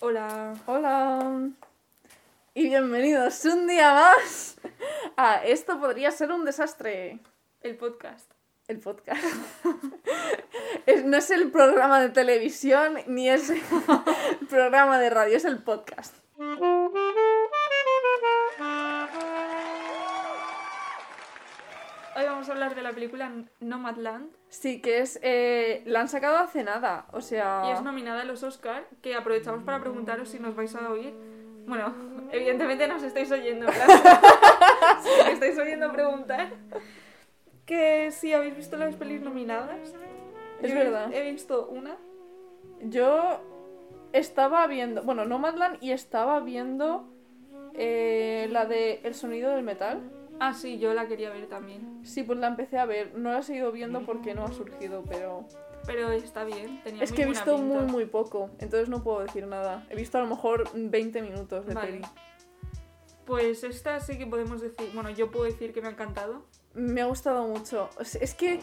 Hola. Hola. Y bienvenidos un día más a Esto podría ser un desastre. El podcast. El podcast. Es- no es el programa de televisión ni es el programa de radio, es el podcast. Vamos a hablar de la película Nomadland Sí, que es. eh, la han sacado hace nada. O sea. y es nominada a los Oscar, que aprovechamos para preguntaros si nos vais a oír. Bueno, evidentemente nos estáis oyendo, claro. Si estáis oyendo preguntar. Que si habéis visto las pelis nominadas. Es Yo verdad. He visto una. Yo estaba viendo. Bueno, Nomadland y estaba viendo. eh, la de El sonido del metal. Ah, sí, yo la quería ver también. Sí, pues la empecé a ver. No la he seguido viendo porque no ha surgido, pero. Pero está bien. Tenía Es muy que he buena visto pinta. muy, muy poco. Entonces no puedo decir nada. He visto a lo mejor 20 minutos de Vale. peli. Pues esta sí que podemos decir. Bueno, yo puedo decir que me ha encantado. Me ha gustado mucho. O sea, Es que.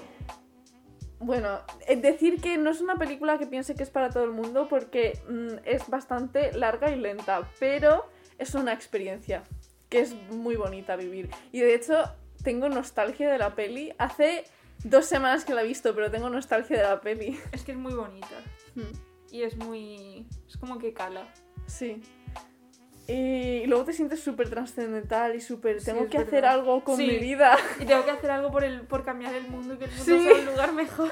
Bueno, es decir que no es una película que piense que es para todo el mundo porque mm, es bastante larga y lenta, pero es una experiencia que es muy bonita vivir. Y de hecho, tengo nostalgia de la peli. Hace dos semanas que la he visto, pero tengo nostalgia de la peli. Es que es muy bonita. Hmm. Y es muy. Es como que cala. Sí. Y luego te sientes súper trascendental y súper... Tengo que hacer algo con Sí. mi vida. Y tengo que hacer algo por, el, por cambiar el mundo y que el mundo Sí. sea un lugar mejor.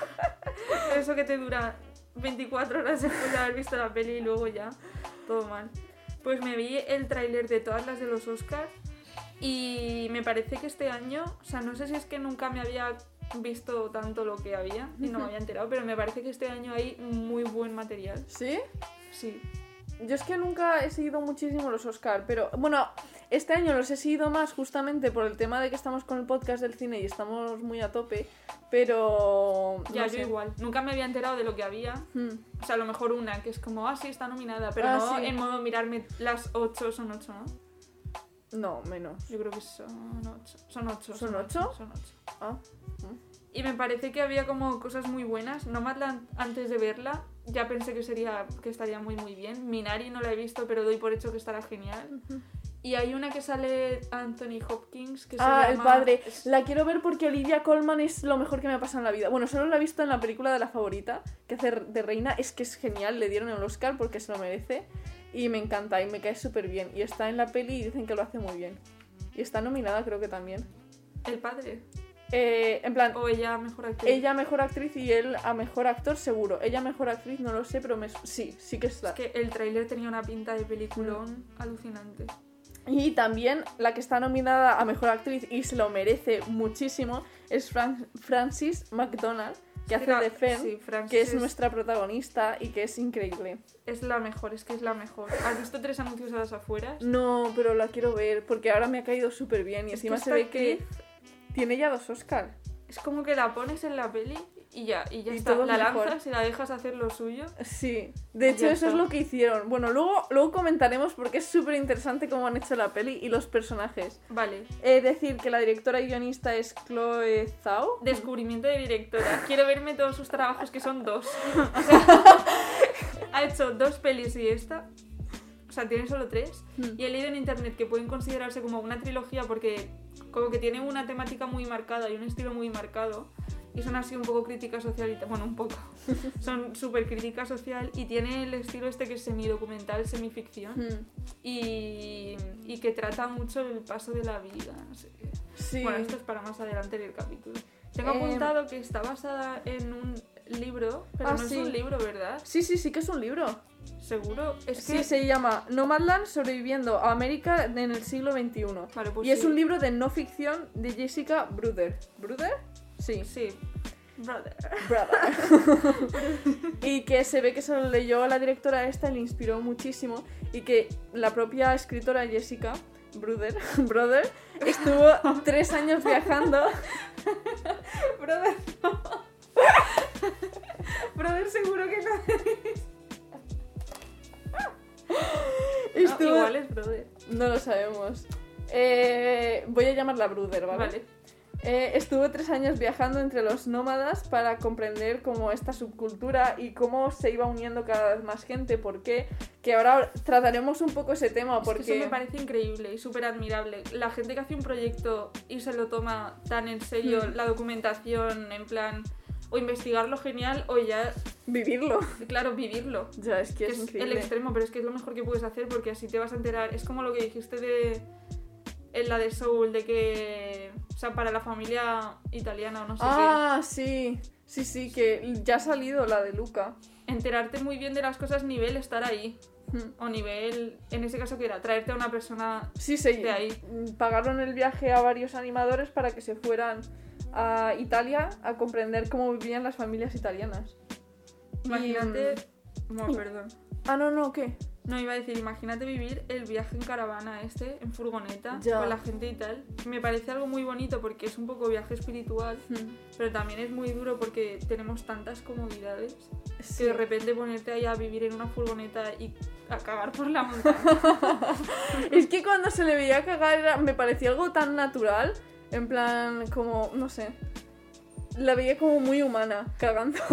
Eso que te dura 24 horas después de haber visto la peli y luego ya todo mal. Pues me vi el tráiler de todas las de los Oscars y me parece que este año, o sea, no sé si es que nunca me había visto tanto lo que había y no me había enterado, pero me parece que este año hay muy buen material. ¿Sí? Sí. Yo es que nunca he seguido muchísimo los Oscar, pero bueno, este año los he seguido más justamente por el tema de que estamos con el podcast del cine y estamos muy a tope, pero... Ya, no yo sé. igual. Nunca me había enterado de lo que había. Hmm. O sea, a lo mejor una, que es como, ah, sí, está nominada, pero Ah, no sí. en modo mirarme las 8, son 8, ¿no? No, menos. Yo creo que son 8. Son 8. ¿Son ocho? Son 8. Ah. Y me parece que había como cosas muy buenas. Nomadland, antes de verla, ya pensé que sería que estaría muy muy bien. Minari no la he visto, pero doy por hecho que estará genial. Y hay una que sale Anthony Hopkins, que se Ah, llama... el padre. La quiero ver porque Olivia Colman es lo mejor que me ha pasado en la vida. Bueno, solo la he visto en la película de la favorita, que hace de reina. Es que es genial, le dieron el Oscar porque se lo merece. Y me encanta y me cae súper bien. Y está en la peli y dicen que lo hace muy bien. Y está nominada creo que también. El padre. Eh, en plan, O ella mejor actriz. ella mejor actriz y él a mejor actor seguro. Ella mejor actriz no lo sé, pero me... sí, sí que está. Es que el tráiler tenía una pinta de peliculón alucinante. Y también la que está nominada a mejor actriz y se lo merece muchísimo es Fran- Francis McDonald, que hace de Fern, sí, que es es- nuestra protagonista y que es increíble. Es la mejor, es que es la mejor. ¿Has visto tres anuncios a las afueras? No, pero la quiero ver porque ahora me ha caído súper bien y Es encima se ve que tiene ya dos Oscars. Es como que la pones en la peli y ya, y ya Y está. La mejor. lanzas y la dejas hacer lo suyo. Sí, de hecho eso es lo que hicieron. Bueno, luego, luego comentaremos porque es súper interesante cómo han hecho la peli y los personajes. Vale. De decir que la directora y guionista es Chloe Zhao. Descubrimiento de directora. Quiero verme todos sus trabajos, que son dos. O sea, ha hecho dos pelis y esta. O sea, tiene solo tres. Hmm. Y he leído en internet que pueden considerarse como una trilogía porque como que tiene una temática muy marcada y un estilo muy marcado. Y son así un poco crítica social y... Bueno, un poco. Son súper crítica social y tiene el estilo este que es semidocumental, semificción. Hmm. y, y que trata mucho el paso de la vida. No sé qué. Sí. Bueno, esto es para más adelante del capítulo. Tengo Em, apuntado que está basada en un libro, pero Ah, no sí. es un libro, ¿verdad? sí, sí, sí que es un libro. Seguro. Es Sí, se llama Nomadland sobreviviendo a América en el siglo XXI. Vale, pues y es un libro de no ficción de Jessica Bruder. ¿Bruder? Sí, Sí. Brother. Brother. y que se ve que se lo leyó a la directora esta y le inspiró muchísimo. Y que la propia escritora Jessica Bruder, Brother estuvo tres años viajando. Brother, no. Brother, seguro que no. Igual es brother. No lo sabemos. Eh, voy a llamarla Bruder, ¿vale? Vale. Eh, estuvo tres años viajando entre los nómadas para comprender cómo esta subcultura y cómo se iba uniendo cada vez más gente. ¿Por qué? Que ahora trataremos un poco ese tema. Es Porque que eso me parece increíble y súper admirable. La gente que hace un proyecto y se lo toma tan en serio, Hmm. la documentación, en plan, o investigarlo genial, o ya, vivirlo. claro, vivirlo. Ya, es que Que es, es el extremo, pero es que es lo mejor que puedes hacer porque así te vas a enterar. Es como lo que dijiste de. En la de Soul, de que. O sea, para la familia italiana o no sé Ah, sí. Sí, sí, que ya ha salido la de Luca. Enterarte muy bien de las cosas, nivel estar ahí. Hmm. O nivel. En ese caso, que era traerte a una persona. Sí, se De ahí. pagaron el viaje a varios animadores para que se fueran a Italia a comprender cómo vivían las familias italianas. Imagínate. Y, No, y- perdón. Ah, no, no, ¿qué? No, iba a decir, imagínate vivir el viaje en caravana este, en furgoneta, Ya. con la gente y tal. Me parece algo muy bonito porque es un poco viaje espiritual, Hmm. pero también es muy duro porque tenemos tantas comodidades Sí. que de repente ponerte ahí a vivir en una furgoneta y a cagar por la montaña. Es que cuando se le veía cagar me parecía algo tan natural, en plan, como, no sé, la veía como muy humana, cagando.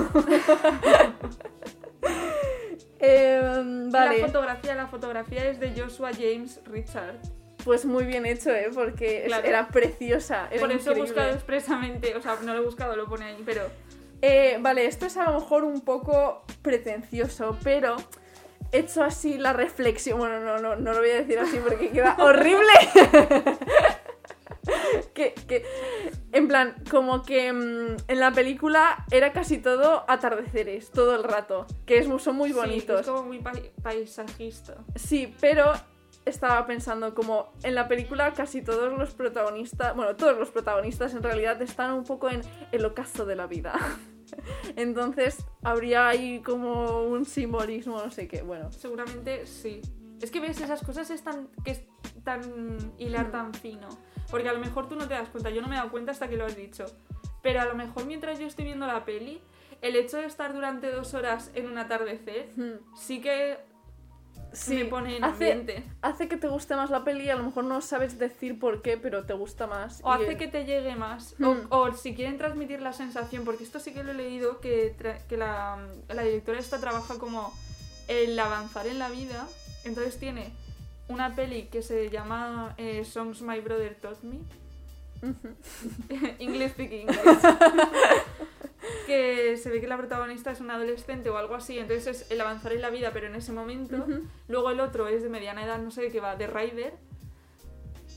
Em, La fotografía, la fotografía es de Joshua James Richard. pues muy bien hecho, ¿eh? Porque Claro. era preciosa. Era Por eso he buscado expresamente, o sea, no lo he buscado, lo pone ahí, pero Eh, vale, esto es a lo mejor un poco pretencioso, pero hecho así la reflexión. Bueno, no, no, no lo voy a decir así porque queda horrible. que, que, en plan, como que mm, en la película era casi todo atardeceres, todo el rato, que es, son muy sí, bonitos. es como muy pai- paisajista. Sí, pero estaba pensando como en la película casi todos los protagonistas, bueno, todos los protagonistas en realidad están un poco en el ocaso de la vida. Entonces habría ahí como un simbolismo, no sé qué, bueno. Seguramente sí. Es que ves, esas cosas es tan, que es tan hilar Mm. tan fino. Porque a lo mejor tú no te das cuenta, yo no me he dado cuenta hasta que lo has dicho. Pero a lo mejor mientras yo estoy viendo la peli, el hecho de estar durante dos horas en un atardecer sí que Sí, me pone en hace, ambiente. hace que te guste más la peli, a lo mejor no sabes decir por qué, pero te gusta más. O hace que te llegue más. Mm. O, o si quieren transmitir la sensación, porque esto sí que lo he leído, que la, la directora esta trabaja como el avanzar en la vida. Entonces tiene una peli que se llama eh, Songs My Brother Taught Me. English speaking English. que se ve que la protagonista es una adolescente o algo así, entonces es el avanzar en la vida, pero en ese momento. Luego el otro es de mediana edad, no sé qué va, de Rider,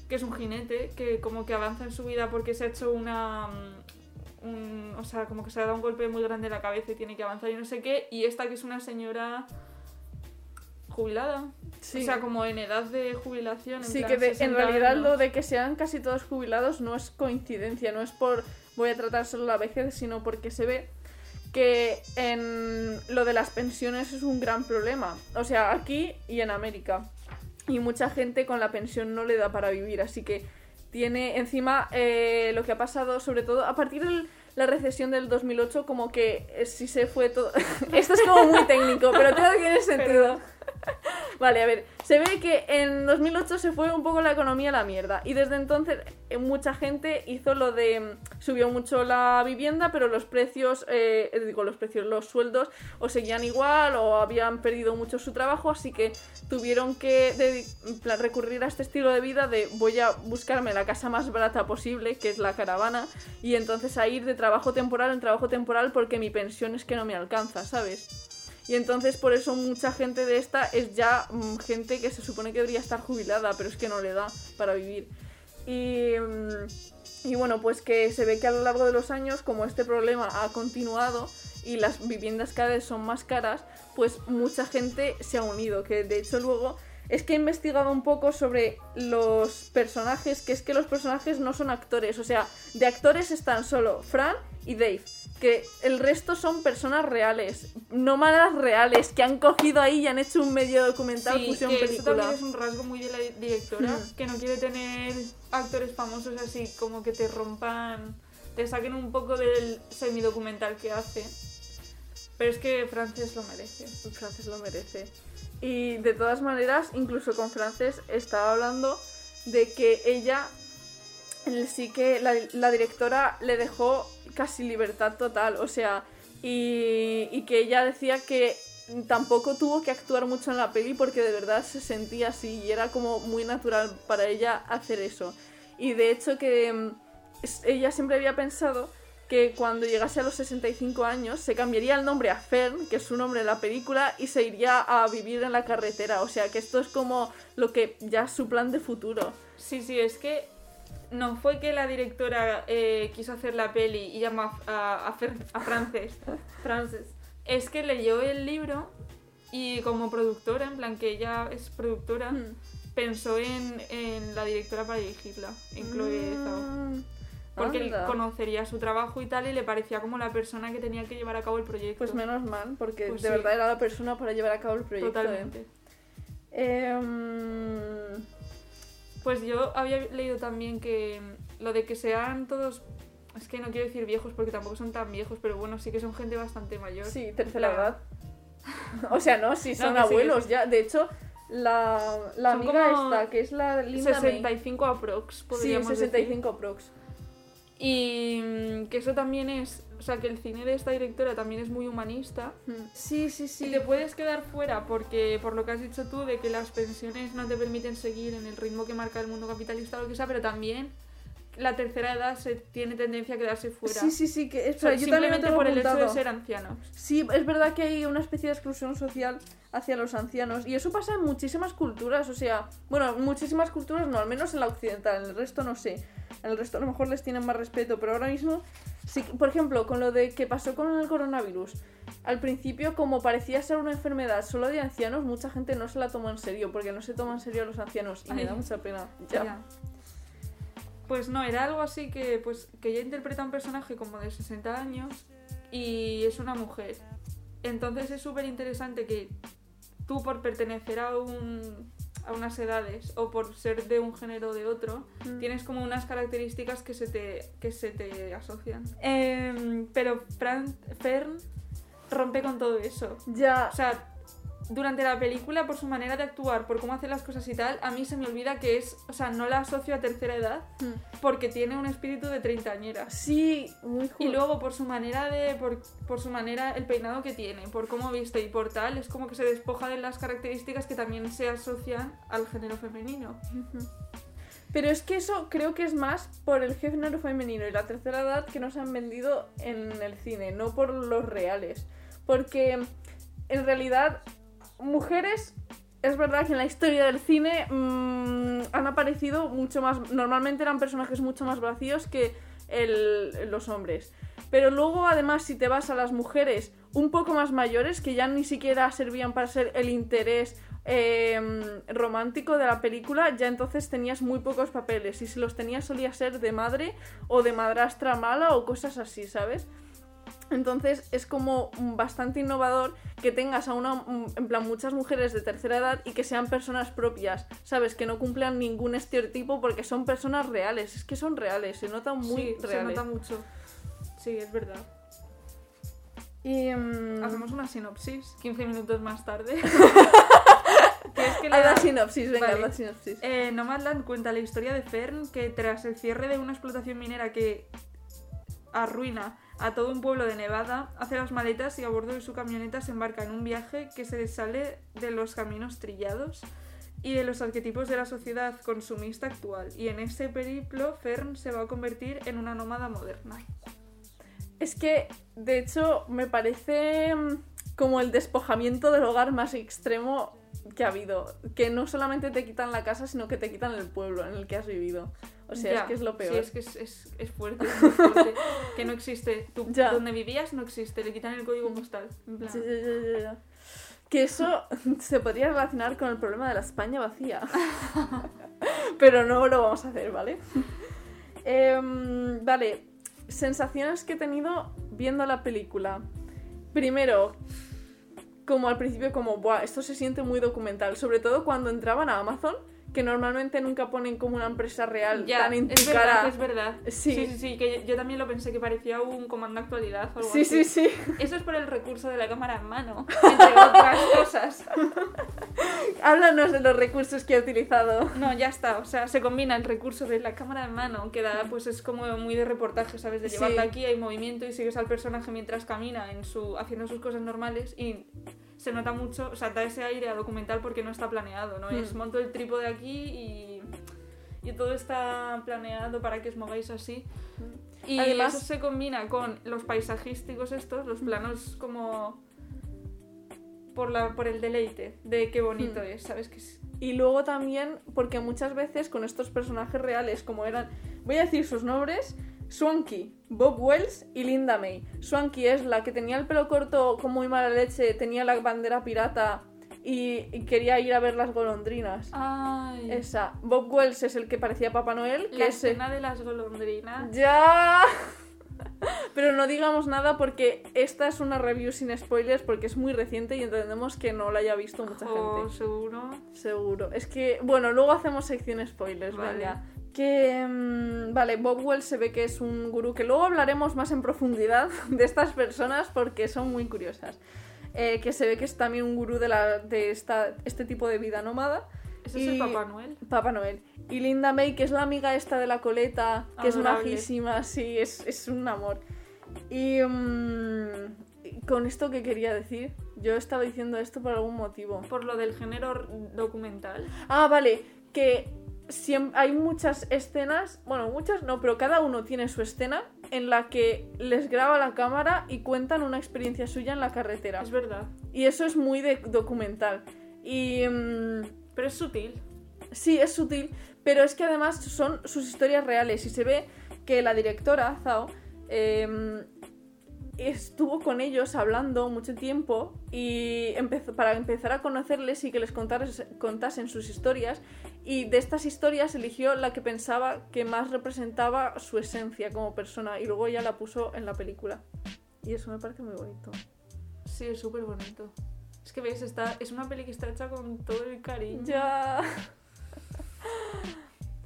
que es un jinete que como que avanza en su vida porque se ha hecho una... mm, un- o sea, como que se ha dado un golpe muy grande en la cabeza y tiene que avanzar y no sé qué. Y esta que es una señora jubilada. Sí. O sea, como en edad de jubilación. En Sí, plan que de- en 60 realidad años. lo de que sean casi todos jubilados no es coincidencia, no es por voy a tratar solo la vejez, sino porque se ve que en lo de las pensiones es un gran problema. O sea, aquí y en América. Y mucha gente con la pensión no le da para vivir, así que tiene encima eh, lo que ha pasado, sobre todo a partir de la recesión del 2008, como que eh, sí se fue todo... Esto es como muy técnico, pero todo tiene sentido. Vale, a ver, se ve que en 2008 se fue un poco la economía a la mierda y desde entonces eh, mucha gente hizo lo de mm, subió mucho la vivienda, pero los precios, eh, digo los precios, los sueldos o seguían igual o habían perdido mucho su trabajo, así que tuvieron que recurrir a este estilo de vida de voy a buscarme la casa más barata posible, que es la caravana, y entonces a ir de trabajo temporal en trabajo temporal porque mi pensión es que no me alcanza, ¿sabes? Y entonces por eso mucha gente de esta es ya mm, gente que se supone que debería estar jubilada, pero es que no le da para vivir. Y, mm, y bueno, pues que se ve que a lo largo de los años, como este problema ha continuado y las viviendas cada vez son más caras, pues mucha gente se ha unido, que de hecho luego es que he investigado un poco sobre los personajes, que es que los personajes no son actores, o sea, de actores están solo Fran y Dave, que el resto son personas reales, nómadas reales, que han cogido ahí y han hecho un medio documental, Sí, fusión que eso película. también es un rasgo muy de la directora, Hmm. que no quiere tener actores famosos así, como que te rompan, te saquen un poco del semidocumental que hace. Pero es que Frances lo merece. Frances lo merece. Y de todas maneras, incluso con Frances estaba hablando de que ella sí que la, la directora le dejó casi libertad total, o sea, y, que ella decía que tampoco tuvo que actuar mucho en la peli porque de verdad se sentía así y era como muy natural para ella hacer eso. Y de hecho que mm, ella siempre había pensado que cuando llegase a los 65 años se cambiaría el nombre a Fern, que es su nombre en la película, y se iría a vivir en la carretera. O sea que esto es como lo que ya es su plan de futuro. Sí, sí, es que no fue que la directora eh, quiso hacer la peli y llamó a, a, a Frances. Frances. Es que leyó el libro y como productora, en plan que ella es productora, Hmm. pensó en, en la directora para dirigirla, en Chloe Zhao. Mm, Porque él conocería su trabajo y tal y le parecía como la persona que tenía que llevar a cabo el proyecto. Pues menos mal, porque Pues de sí. verdad era la persona para llevar a cabo el proyecto. ¿eh? Totalmente. Em, Pues yo había leído también que lo de que sean todos, es que no quiero decir viejos porque tampoco son tan viejos, pero bueno, sí que son gente bastante mayor. sí, tercera edad. O sea, no, sí, son sí, abuelos sí. ya. De hecho, la, la amiga esta, que es la Linda May. 65 aprox, Sí, podríamos decir. 65 prox. Y mm, que eso también es, o sea, que el cine de esta directora también es muy humanista. Sí, sí, Y sí. te puedes quedar fuera porque, por lo que has dicho tú, de que las pensiones no te permiten seguir en el ritmo que marca el mundo capitalista o lo que sea, pero también la tercera edad se tiene tendencia a quedarse fuera. Sí, sí, sí, que O sea, yo simplemente por el hecho de ser ancianos. Sí, es verdad que hay una especie de exclusión social hacia los ancianos. Y eso pasa en muchísimas culturas. O sea, bueno, en muchísimas culturas no, al menos en la occidental. En el resto no sé. El resto a lo mejor les tienen más respeto. Pero ahora mismo, sí, por ejemplo, con lo de que pasó con el coronavirus. Al principio, como parecía ser una enfermedad solo de ancianos, mucha gente no se la tomó en serio. Porque no se toman en serio a los ancianos. Y me Ay. da mucha pena. Ya. Ya. Pues no, era algo así que, pues, que ella interpreta un personaje como de 60 años y es una mujer. Entonces es súper interesante que tú por pertenecer a, un, a unas edades o por ser de un género o de otro, Mm. tienes como unas características que se te, que se te asocian. Em, pero Fran, Fern rompe con todo eso. Ya. O sea, durante la película, por su manera de actuar, por cómo hace las cosas y tal, a mí se me olvida que es, o sea, no la asocio a tercera edad Mm. porque tiene un espíritu de treintañera. Sí, muy Y ju- luego por su manera de, por, por su manera, el peinado que tiene, por cómo viste y por tal, es como que se despoja de las características que también se asocian al género femenino. Pero es que eso creo que es más por el género femenino y la tercera edad que nos han vendido en el cine, no por los reales. Porque en realidad, mujeres, es verdad que en la historia del cine mm, han aparecido mucho más. Normalmente eran personajes mucho más vacíos que los hombres. Pero luego, además, si te vas a las mujeres un poco más mayores, que ya ni siquiera servían para ser el interés eh, romántico de la película, ya entonces tenías muy pocos papeles. Y si los tenías solía ser de madre o de madrastra mala o cosas así, ¿sabes? Entonces es como bastante innovador que tengas a una, mm, en plan, muchas mujeres de tercera edad y que sean personas propias, ¿sabes? Que no cumplan ningún estereotipo porque son personas reales, es que son reales, se notan muy sí, se reales. nota mucho. Sí, es verdad. Y, mm, Hacemos una sinopsis 15 minutos más tarde. Es que haz la la- sinopsis, venga, Vale. la sinopsis. Eh, Nomadland cuenta la historia de Fern que tras el cierre de una explotación minera que arruina a todo un pueblo de Nevada, hace las maletas y a bordo de su camioneta se embarca en un viaje que se sale de los caminos trillados y de los arquetipos de la sociedad consumista actual. Y en ese periplo Fern se va a convertir en una nómada moderna. Es que, de hecho, me parece mm, como el despojamiento del hogar más extremo que ha habido. Que no solamente te quitan la casa, sino que te quitan el pueblo en el que has vivido. O sea, Ya, es que es lo peor. Sí, es que es, es- es fuerte, es fuerte. que no existe. Tú, Ya. donde vivías no existe, le quitan el código postal. en plan. Ya, ya. Que eso se podría relacionar con el problema de la España vacía. Pero no lo vamos a hacer, ¿vale? Em, vale, sensaciones que he tenido viendo la película. Primero, como al principio, como, Buah, esto se siente muy documental. Sobre todo cuando entraban a Amazon, que normalmente nunca ponen como una empresa real Ya, tan en tu es verdad, cara. es verdad. Sí. sí, sí, sí, que yo, yo también lo pensé que parecía un comando actualidad o algo Sí, así. sí, sí. Eso es por el recurso de la cámara en mano, entre otras cosas. Háblanos de los recursos que he utilizado. No, ya está. O sea, se combina el recurso de la cámara en mano, que da, pues es como muy de reportaje, ¿sabes? De Sí. llevarla aquí, hay movimiento y sigues al personaje mientras camina en su, haciendo sus cosas normales y se nota mucho, o sea, da ese aire a documental porque no está planeado, ¿no? Es Hmm. monto el trípode aquí y, y todo está planeado para que os mováis así. Y Además- eso se combina con los paisajísticos estos, los planos como por, la, por el deleite de qué bonito es, ¿sabes? Que es- Y luego también, porque muchas veces con estos personajes reales, como eran, voy a decir sus nombres, Swanky, Bob Wells y Linda May. Swanky es la que tenía el pelo corto con muy mala leche, tenía la bandera pirata y, y quería ir a ver las golondrinas. Ay. Esa. Bob Wells es el que parecía Papá Noel, que La es... escena de las golondrinas. ¡Ya! Pero no digamos nada porque esta es una review sin spoilers porque es muy reciente y entendemos que no la haya visto mucha Oh, gente. seguro. Seguro. Es que, bueno, luego hacemos sección spoilers, Vale. venga. Que, mm, vale, Bob Wells se ve que es un gurú que luego hablaremos más en profundidad de estas personas porque son muy curiosas. Eh, que se ve que es también un gurú de, la, de esta, este tipo de vida nómada. Ese es Y- el Papá Noel. Papá Noel. Y Linda May, que es la amiga esta de la coleta, que es majísima, sí, es, es un amor. Y mm, con esto que quería decir, yo estaba diciendo esto por algún motivo. Por lo del género documental. Ah, vale, que siem- hay muchas escenas, bueno, muchas no, pero cada uno tiene su escena en la que les graba la cámara y cuentan una experiencia suya en la carretera. Es verdad. Y eso es muy de documental. Y mm, Pero es sutil. sí, es sutil, pero es que además son sus historias reales y se ve que la directora, Zhao, em, estuvo con ellos hablando mucho tiempo y empezó, para empezar a conocerles y que les contares- contasen sus historias y de estas historias eligió la que pensaba que más representaba su esencia como persona y luego ya la puso en la película. Y eso me parece muy bonito. Sí, es súper bonito. Es que veis, está, es una peli que está hecha con todo el cariño. Ya.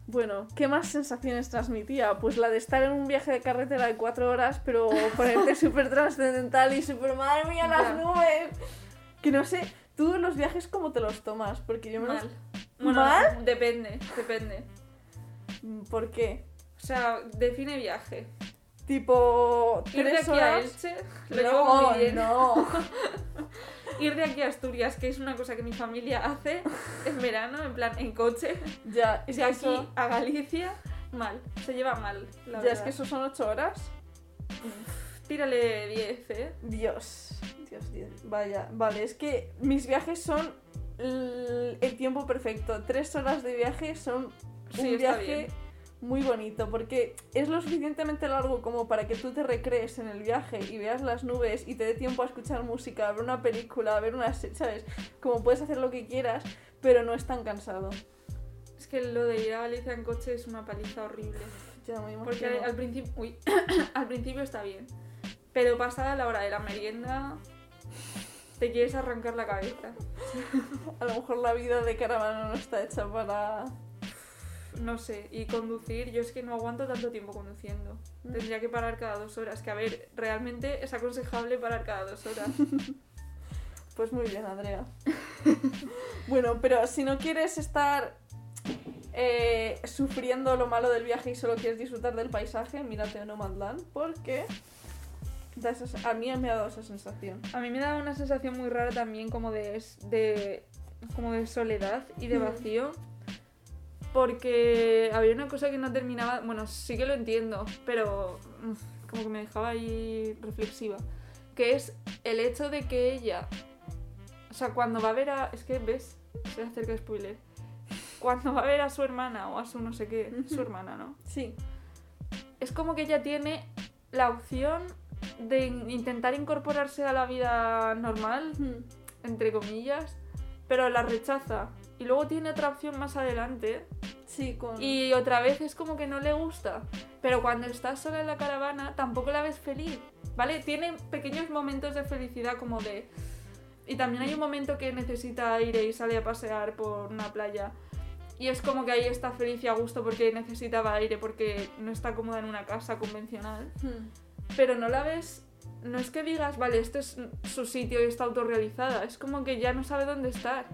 Bueno, ¿qué más sensaciones transmitía? Pues la de estar en un viaje de carretera de cuatro horas, pero ponerte súper trascendental y súper madre mía las nubes. Que no sé, tú los viajes cómo te los tomas, porque yo me los... Mal. Bueno, ¿Mal? Depende, depende. ¿Por qué? O sea, define viaje. Tipo, Ir de aquí a. Elche, lo llevo No, muy bien. no. Ir de aquí a Asturias, que es una cosa que mi familia hace en verano, en plan, en coche. Ya, es De aquí eso, a Galicia, mal. Se lleva mal, la ya es que eso son ocho horas. Tírale 10, ¿eh? Dios, Dios, Dios. Vaya, vale, es que mis viajes son el, tiempo perfecto. Tres horas de viaje son un viaje bien. Muy bonito porque es lo suficientemente largo como para que tú te recrees en el viaje y veas las nubes y te dé tiempo a escuchar música, a ver una película, a ver una, ¿sabes? Como puedes hacer lo que quieras, pero no es tan cansado. Es que lo de ir a Galicia en coche es una paliza horrible. Ya me Porque imagino. al principio, uy, al principio está bien. Pero pasada la hora de la merienda, te quieres arrancar la cabeza. A lo mejor la vida de caravana no está hecha para... No sé, y conducir, yo es que no aguanto tanto tiempo conduciendo. Mm. Tendría que parar cada dos horas. Que a ver, realmente es aconsejable parar cada dos horas. Pues muy bien, Andrea. bueno, pero si no quieres estar eh, sufriendo lo malo del viaje y solo quieres disfrutar del paisaje, mírate Nomadland, porque a mí me ha dado esa sensación. A mí me da una sensación muy rara también como de, de, como de soledad y de Mm. Porque había una cosa que no terminaba, bueno, sí que lo entiendo, pero como que me dejaba ahí reflexiva. Que es el hecho de que ella, o sea, cuando va a ver a... Es que, ¿ves? Se acerca de spoiler. Cuando va a ver a su hermana o a su no sé qué, su hermana, ¿no? Sí. es como que ella tiene la opción de in- intentar incorporarse a la vida normal, entre comillas, pero la rechaza. Y luego tiene otra opción más adelante Sí, con... y otra vez es como que no le gusta. Pero cuando está sola en la caravana tampoco la ves feliz, ¿vale? Tiene pequeños momentos de felicidad como de... Y también hay un momento que necesita ir y sale a pasear por una playa. Y es como que ahí está feliz y a gusto porque necesitaba aire, porque no está cómoda en una casa convencional. Hmm. Pero no la ves. No es que digas, vale, este es su sitio y está autorrealizada. Es como que ya no sabe dónde estar.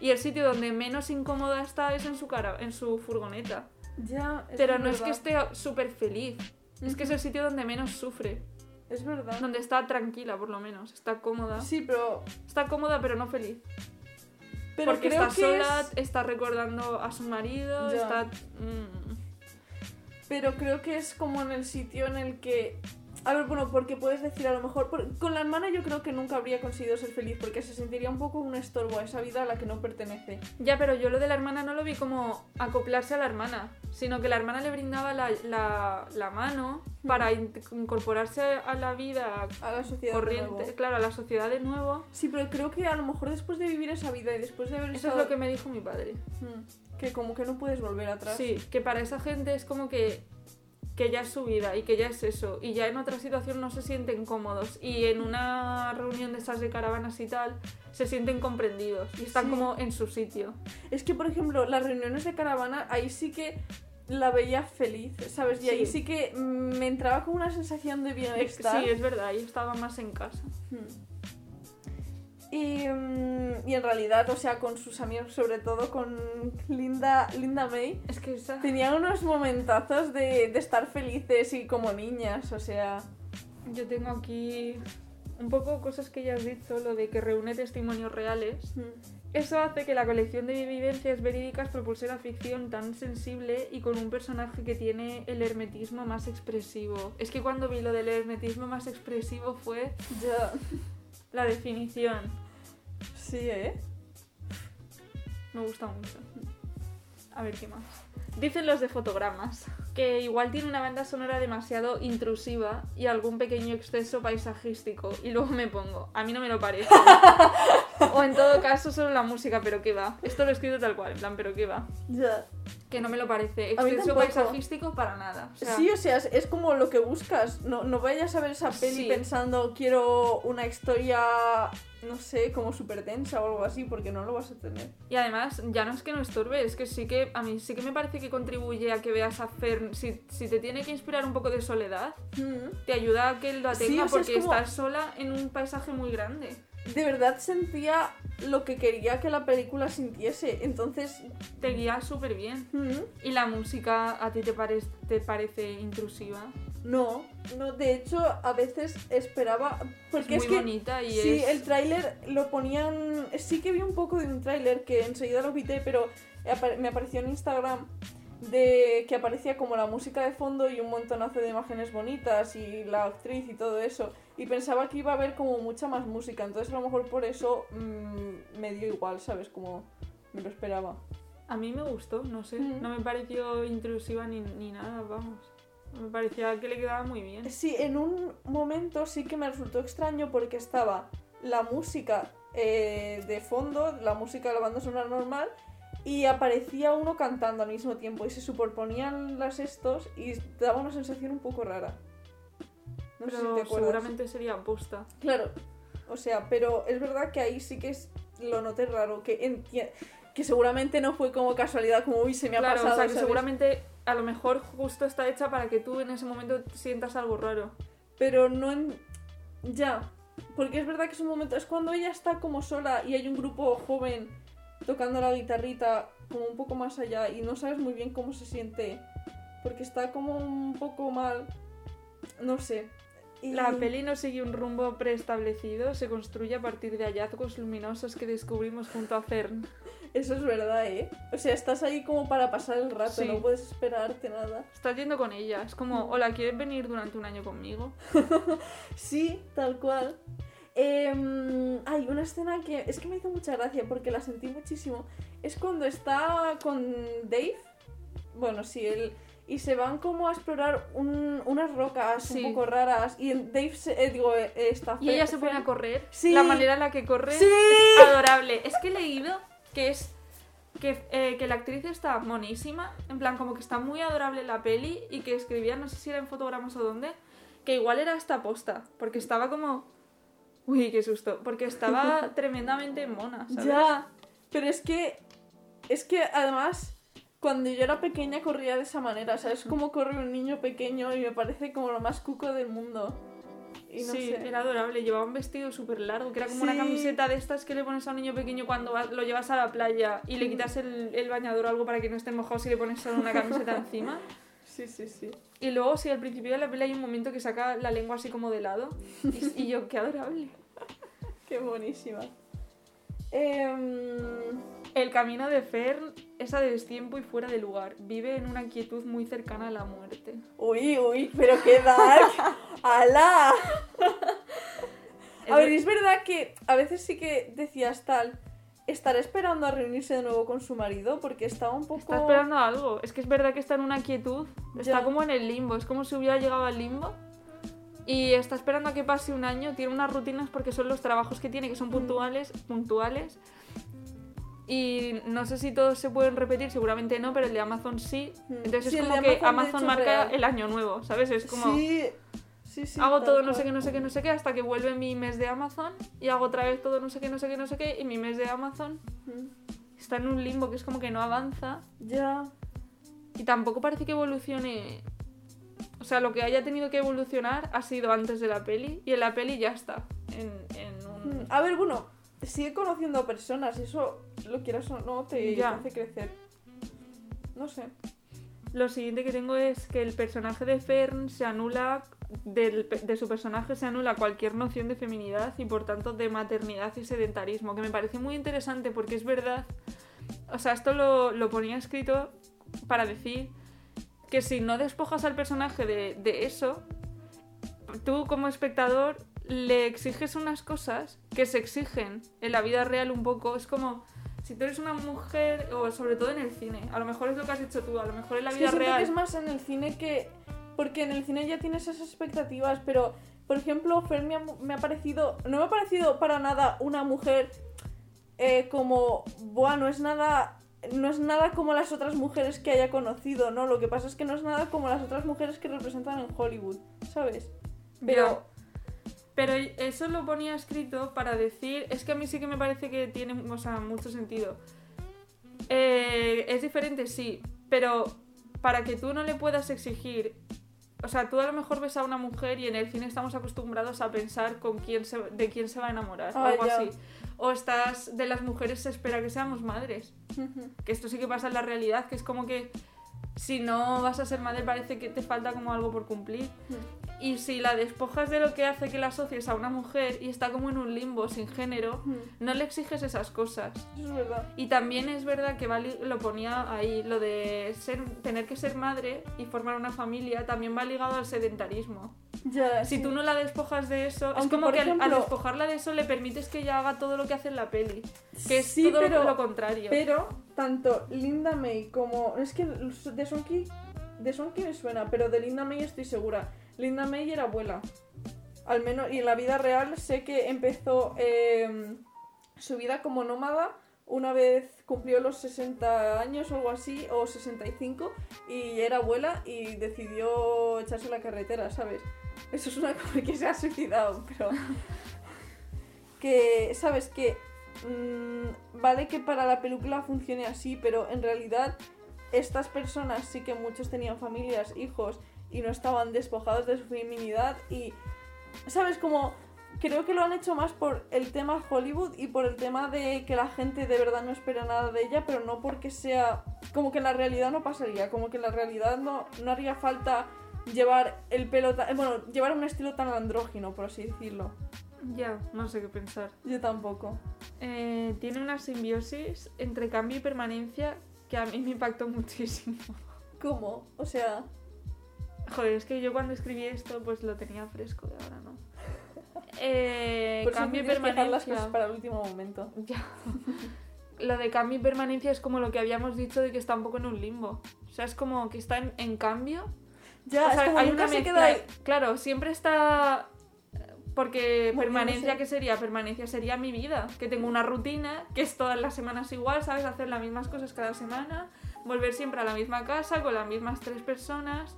Y el sitio donde menos incómoda está es en su cara, en su furgoneta. Ya, es Pero no es que esté súper feliz. Es que es el sitio donde menos sufre. Es verdad. Donde está tranquila, por lo menos. Está cómoda. Sí, pero. Está cómoda, pero no feliz. Pero Porque creo está que sola, es- está recordando a su marido, Ya. está. mm, Pero creo que es como en el sitio en el que. A ver, bueno, porque puedes decir a lo mejor. por- Con la hermana yo creo que nunca habría conseguido ser feliz porque se sentiría un poco un estorbo a esa vida a la que no pertenece. Ya, pero yo lo de la hermana no lo vi como acoplarse a la hermana, sino que la hermana le brindaba la, la- la mano para in- incorporarse a la vida A la sociedad. corriente, claro, a la sociedad de nuevo. Sí, pero creo que a lo mejor después de vivir esa vida y después de haber Eso es estado- lo que me dijo mi padre. Hmm, que como que no puedes volver atrás. Sí, que para esa gente es como que, que ya es su vida y que ya es eso. Y ya en otra situación no se sienten cómodos. Y en una reunión de esas de caravanas y tal, se sienten comprendidos. Y están Sí. como en su sitio. Es que, por ejemplo, las reuniones de caravana, ahí sí que la veía feliz, ¿sabes? Y ahí Sí. que me entraba como una sensación de bienestar. Sí, es verdad, yo estaba más en casa. Hmm. Y, mm, y en realidad, o sea, con sus amigos, sobre todo con Linda, Linda May, Es que esa... tenían unos momentazos de, de estar felices y como niñas, o sea... Yo tengo aquí un poco cosas que ya has dicho, lo de que reúne testimonios reales. hmm. Eso hace que la colección de vivencias verídicas propulse la ficción tan sensible y con un personaje que tiene el hermetismo más expresivo. Es que cuando vi lo del hermetismo más expresivo fue Ya. La definición. Sí, ¿eh? Me gusta mucho. A ver qué más. Dicen los de fotogramas que igual tiene una banda sonora demasiado intrusiva y algún pequeño exceso paisajístico. Y luego me pongo, a mí no me lo parece. o en todo caso solo la música, pero qué va. Esto lo he escrito tal cual, en plan, pero qué va. Ya. Que no me lo parece. Tampoco. paisajístico para nada. O sea, sí, o sea, es, es como lo que buscas. No, no vayas a ver esa peli Sí. pensando quiero una historia, no sé, como súper tensa o algo así, porque no lo vas a tener. Y además, ya no es que no estorbe, es que sí que a mí sí que me parece que contribuye a que veas a Fern. Si, si te tiene que inspirar un poco de soledad, te ayuda a que él la Sí, tenga o sea, es porque como- estás sola en un paisaje muy grande. De verdad sentía lo que quería que la película sintiese. Entonces, Te guía súper bien. mm, ¿Y la música a ti te, pare- te parece intrusiva? no, no, de hecho, a veces esperaba. Porque es es, muy que. bonita y Sí, es... el tráiler lo ponían. Sí que vi un poco de un tráiler que enseguida lo quité, pero me apareció en Instagram de que aparecía como la música de fondo y un montonazo de imágenes bonitas y la actriz y todo eso. Y pensaba que iba a haber como mucha más música, entonces a lo mejor por eso mm, me dio igual, ¿sabes? Como me lo esperaba. A mí me gustó, no sé. Mm. No me pareció intrusiva ni, ni nada, vamos. Me parecía que le quedaba muy bien. Sí, en un momento sí que me resultó extraño porque estaba la música eh, de fondo, la música de la banda sonora normal, y aparecía uno cantando al mismo tiempo y se superponían las estos y daba una sensación un poco rara. No sé si Pero te acuerdas. seguramente sería aposta. Claro, o sea, pero es verdad que ahí sí que es, lo noté raro, que enti- que seguramente no fue como casualidad, como uy, se me ha claro, pasado. o sea que ¿sabes? seguramente a lo mejor justo está hecha para que tú en ese momento sientas algo raro. pero no en... Ya, porque es verdad que es un momento, es cuando ella está como sola y hay un grupo joven tocando la guitarrita como un poco más allá y no sabes muy bien cómo se siente, porque está como un poco mal, no sé. Y- La peli no sigue un rumbo preestablecido, se construye a partir de hallazgos luminosos que descubrimos junto a Fern. Eso es verdad, ¿eh? O sea, estás ahí como para pasar el rato, Sí. no puedes esperarte nada. Estás yendo con ella, es como, hola, ¿quieres venir durante un año conmigo? Sí, tal cual. Em, hay una escena que es que me hizo mucha gracia porque la sentí muchísimo. Es cuando está con Dave. Bueno, sí, él. Y se van como a explorar un- unas rocas Sí. un poco raras. Y Dave, se, eh, digo, eh, está. Y ella se pone a correr. Sí. La manera en la que corre ¡Sí! es adorable. Es que he leído que es que, eh, que la actriz está monísima, en plan como que está muy adorable la peli y que escribía, no sé si era en fotogramas o dónde, que igual era esta posta, porque estaba como... Uy, qué susto, porque estaba tremendamente mona, ¿sabes? Ya. Pero es que. Es que además. cuando yo era pequeña corría de esa manera, ¿sabes? Como corre un niño pequeño y me parece como lo más cuco del mundo. Y no sí, sé. era adorable. Llevaba un vestido súper largo, que era como una camiseta de estas que le pones a un niño pequeño cuando va- lo llevas a la playa y le quitas el, el bañador o algo para que no esté mojado si le pones solo una camiseta encima. Sí, sí, sí. Y luego, sí, al principio de la peli hay un momento que saca la lengua así como de lado. Y, y yo, qué adorable. Qué buenísima. Em, El camino de Fern es a destiempo y fuera de lugar. Vive en una quietud muy cercana a la muerte. Uy, uy, pero qué dark. ¡Hala! A ver, es verdad que a veces sí que decías tal. Estaré esperando a reunirse de nuevo con su marido porque estaba un poco. Está esperando algo. Es que es verdad que está en una quietud. Está Ya. como en el limbo. Es como si hubiera llegado al limbo. Y está esperando a que pase un año. Tiene unas rutinas porque son los trabajos que tiene que son puntuales. puntuales. Y no sé si todos se pueden repetir, seguramente no, pero el de Amazon sí. Mm. Entonces Sí, es como que Amazon, marca real. el año nuevo, ¿sabes? Es como Sí, sí, sí. hago todo no sé qué, no sé qué, no sé qué, hasta que vuelve mi mes de Amazon y hago otra vez todo no sé qué, no sé qué, no sé qué, y mi mes de Amazon Mm, está en un limbo que es como que no avanza. Ya. Y tampoco parece que evolucione. O sea, lo que haya tenido que evolucionar ha sido antes de la peli. Y en la peli ya está. En, en un. Mm, A ver, bueno, sigue conociendo a personas y eso, lo quieras o no, te Ya. hace crecer. No sé. Lo siguiente que tengo es que el personaje de Fern se anula. del de su personaje se anula cualquier noción de feminidad y por tanto de maternidad y sedentarismo. Que me parece muy interesante porque es verdad. O sea, esto lo, lo ponía escrito para decir que si no despojas al personaje de, de eso, tú como espectador le exiges unas cosas que se exigen en la vida real un poco. Es como si tú eres una mujer, o sobre todo en el cine, a lo mejor es lo que has hecho tú, a lo mejor en la Es que vida siento real. que es más en el cine que. Porque en el cine ya tienes esas expectativas, pero por ejemplo, Fer me ha, me ha parecido. No me ha parecido para nada una mujer eh, como. Buah, no es nada. No es nada como las otras mujeres que haya conocido, ¿no? Lo que pasa es que no es nada como las otras mujeres que representan en Hollywood, ¿sabes? Pero. Pero eso lo ponía escrito para decir, es que a mí sí que me parece que tiene o sea, mucho sentido. Eh, es diferente, sí, pero para que tú no le puedas exigir, o sea, tú a lo mejor ves a una mujer y en el cine estamos acostumbrados a pensar con quién se, de quién se va a enamorar o Ah, algo así. O estás, de las mujeres se espera que seamos madres. Que esto sí que pasa en la realidad, que es como que si no vas a ser madre parece que te falta como algo por cumplir. Y si la despojas de lo que hace que la asocies a una mujer y está como en un limbo sin género, no le exiges esas cosas. Es verdad. Y también es verdad que va li- lo ponía ahí, lo de ser, tener que ser madre y formar una familia también va ligado al sedentarismo. Ya, Si sí. tú no la despojas de eso, es Aunque, como por que al- al, ejemplo- despojarla de eso le permites que ella haga todo lo que hace en la peli. Que es Sí, todo pero- lo contrario. Pero tanto Linda May como. Es que de Sonky. De Sonky me suena, pero de Linda May estoy segura. Linda May era abuela. Al menos. Y en la vida real sé que empezó eh, su vida como nómada una vez cumplió los 60 años o algo así, o 65, y era abuela y decidió echarse a la carretera, ¿sabes? Eso es una cosa que se ha suicidado, pero. que, ¿sabes? Que mm, vale que para la película funcione así, pero en realidad estas personas sí que muchos tenían familias, hijos y no estaban despojados de su feminidad y, ¿sabes? Como creo que lo han hecho más por el tema Hollywood y por el tema de que la gente de verdad no espera nada de ella, pero no porque sea como que en la realidad no pasaría, como que en la realidad no, no haría falta llevar el pelo, tan- bueno, llevar un estilo tan andrógino, por así decirlo. Ya, no sé qué pensar. Yo tampoco. Eh, tiene una simbiosis entre cambio y permanencia que a mí me impactó muchísimo. ¿Cómo? O sea, Joder, es que yo cuando escribí esto pues lo tenía fresco de ahora, ¿no? Eh, por cambio y dejar las permanencia. cosas para el último momento. Ya. Lo de cambio y permanencia es como lo que habíamos dicho de que está un poco en un limbo. O sea, es como que está en, en cambio. Ya, O sea, es como hay nunca una se queda. Claro, siempre está. Porque permanencia, ¿qué sería? Permanencia sería mi vida. Que tengo una rutina, que es todas las semanas igual, ¿sabes? Hacer las mismas cosas cada semana, volver siempre a la misma casa con las mismas tres personas.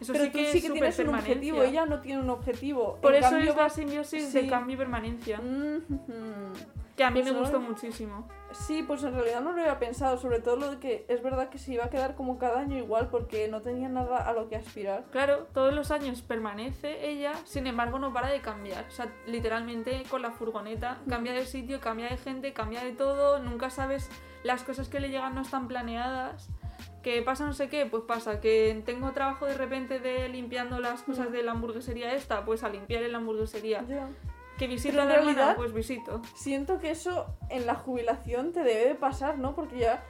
Eso Pero sí tú que sí es que tienes un objetivo, ella no tiene un objetivo. Por En eso cambio, es la simbiosis sí. de cambio y permanencia. Mm, Que a mí Pues me no- gustó muchísimo. Sí, pues en realidad no lo había pensado, sobre todo lo de que es verdad que se iba a quedar como cada año igual porque no tenía nada a lo que aspirar. Claro, todos los años permanece ella, sin embargo no para de cambiar. O sea, literalmente con la furgoneta cambia de sitio, cambia de gente, cambia de todo, nunca sabes, las cosas que le llegan no están planeadas. Que pasa no sé qué, pues pasa que tengo trabajo de repente de limpiando las cosas de la hamburguesería esta, pues a limpiar en la hamburguesería. Que visito en la hermana, realidad- pues visito. Siento que eso en la jubilación te debe de pasar, ¿no? Porque ya,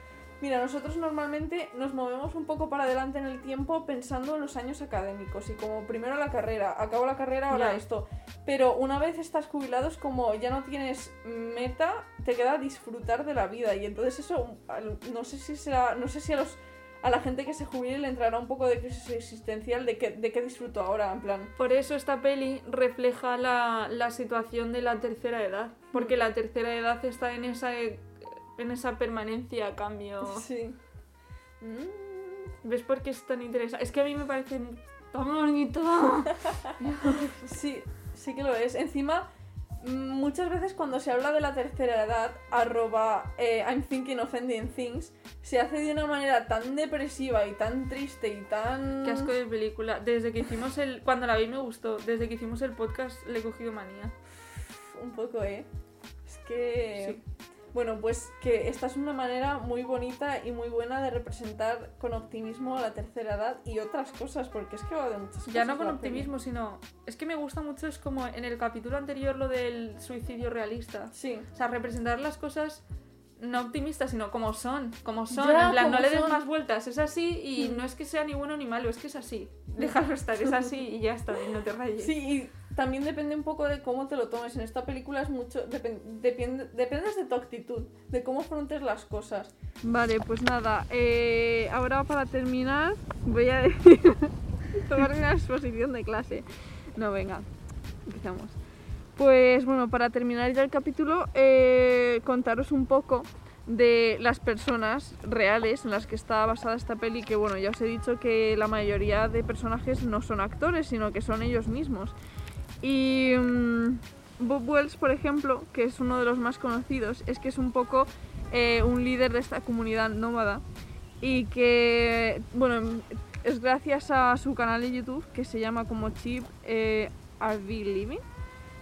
mira, nosotros normalmente nos movemos un poco para adelante en el tiempo pensando en los años académicos y como primero la carrera, acabo la carrera, ahora esto. Pero una vez estás jubilado es como ya no tienes meta, te queda disfrutar de la vida y entonces eso, no sé si será, no sé si a los a la gente que se jubile le entrará un poco de crisis existencial de que, de qué disfruto ahora, en plan. Por eso esta peli refleja la, la situación de la tercera edad. Porque la tercera edad está en esa, en esa permanencia, cambio. Sí. Mm. ¿Ves por qué es tan interesante? Es que a mí me parece tan bonito. Sí, sí que lo es. Encima, muchas veces cuando se habla de la tercera edad, arroba eh, I'm thinking of ending things, se hace de una manera tan depresiva y tan triste y tan... Qué asco de película. Desde que hicimos el. Cuando la vi me gustó. Desde que hicimos el podcast le he cogido manía. Un poco, ¿eh? Es que... Sí. Bueno, pues que esta es una manera muy bonita y muy buena de representar con optimismo la tercera edad y otras cosas, porque es que va de muchas cosas. Ya no con optimismo, sino. Es que me gusta mucho, es como en el capítulo anterior lo del suicidio realista. Sí. O sea, representar las cosas no optimistas, sino como son, como son. Ya, en plan, no le des son. más vueltas, es así y Mm. no es que sea ni bueno ni malo, es que es así. Déjalo estar, es así y ya está, y no te rayes. Sí, y también depende un poco de cómo te lo tomes. En esta película es mucho. depen- depende, dependes de tu actitud, de cómo afrontes las cosas. Vale, pues nada, eh, ahora para terminar voy a decir, tomar una exposición de clase. No, venga, empezamos. Pues bueno, para terminar ya el capítulo, eh, contaros un poco de las personas reales en las que está basada esta peli, que bueno, ya os he dicho que la mayoría de personajes no son actores, sino que son ellos mismos. Y mm, Bob Wells, por ejemplo, que es uno de los más conocidos, es que es un poco eh, un líder de esta comunidad nómada y que, bueno, es gracias a su canal de YouTube que se llama como Chip eh, RV Living.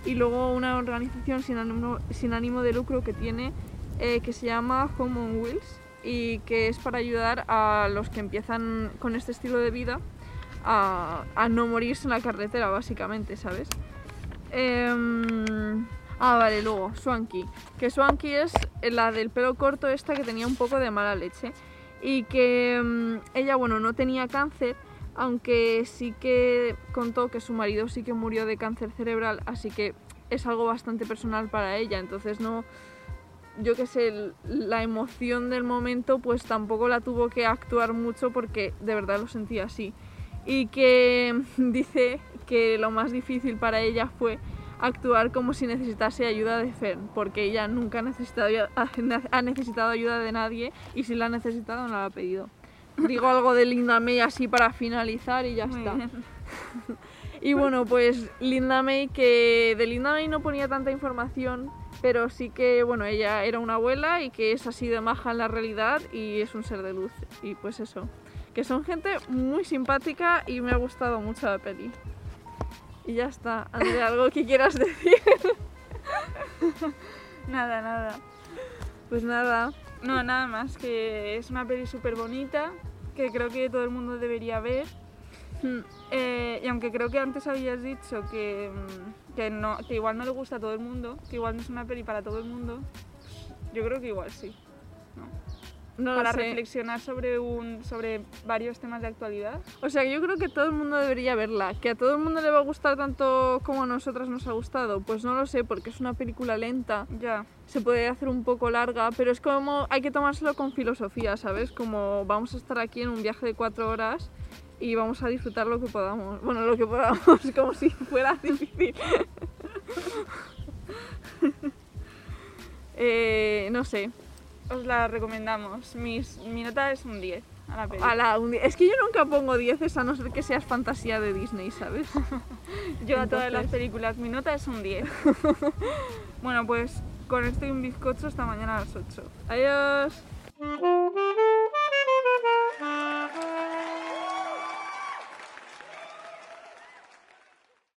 Y luego una organización sin ánimo, sin ánimo de lucro que tiene eh, que se llama Home on Wheels y que es para ayudar a los que empiezan con este estilo de vida a, no morirse en la carretera, básicamente, ¿sabes? Em, ah, vale, luego, Swanky. Que Swanky es la del pelo corto esta que tenía un poco de mala leche. Y que em, ella, bueno, no tenía cáncer, aunque sí que contó que su marido sí que murió de cáncer cerebral, así que es algo bastante personal para ella. Entonces no, yo qué sé, la emoción del momento pues tampoco la tuvo que actuar mucho porque de verdad lo sentía así. Y que dice que lo más difícil para ella fue actuar como si necesitase ayuda de Fern, porque ella nunca ha necesitado, ha necesitado ayuda de nadie y si la ha necesitado no la ha pedido. Digo algo de Linda May así para finalizar y ya Muy está. bien. Y bueno, pues Linda May, que de Linda May no ponía tanta información, pero sí que, bueno, ella era una abuela y que es así de maja en la realidad y es un ser de luz. Y pues eso, que son gente muy simpática y me ha gustado mucho la peli. Y ya está. Andrea, ¿algo que quieras decir? Nada, nada. Pues nada. No, nada más, que es una peli súper bonita, que creo que todo el mundo debería ver. Hmm. Eh, y aunque creo que antes habías dicho que, mm, que, no, que igual no le gusta a todo el mundo, que igual no es una peli para todo el mundo, yo creo que igual sí. No para lo sé. reflexionar sobre, un, sobre varios temas de actualidad. O sea, yo creo que todo el mundo debería verla. ¿Que a todo el mundo le va a gustar tanto como a nosotras nos ha gustado? Pues no lo sé, porque es una película lenta. Ya. se puede hacer un poco larga, pero es como hay que tomárselo con filosofía, ¿sabes? Como vamos a estar aquí en un viaje de cuatro horas y vamos a disfrutar lo que podamos. Bueno, lo que podamos, como si fuera difícil. Eh, no sé. Os la recomendamos. Mis, mi nota es un 10 a la un es que yo nunca pongo 10 a no ser que seas fantasía de Disney, ¿sabes? Yo a todas las películas, mi nota es un 10. bueno, pues con esto y un bizcocho hasta mañana a las 8. Adiós.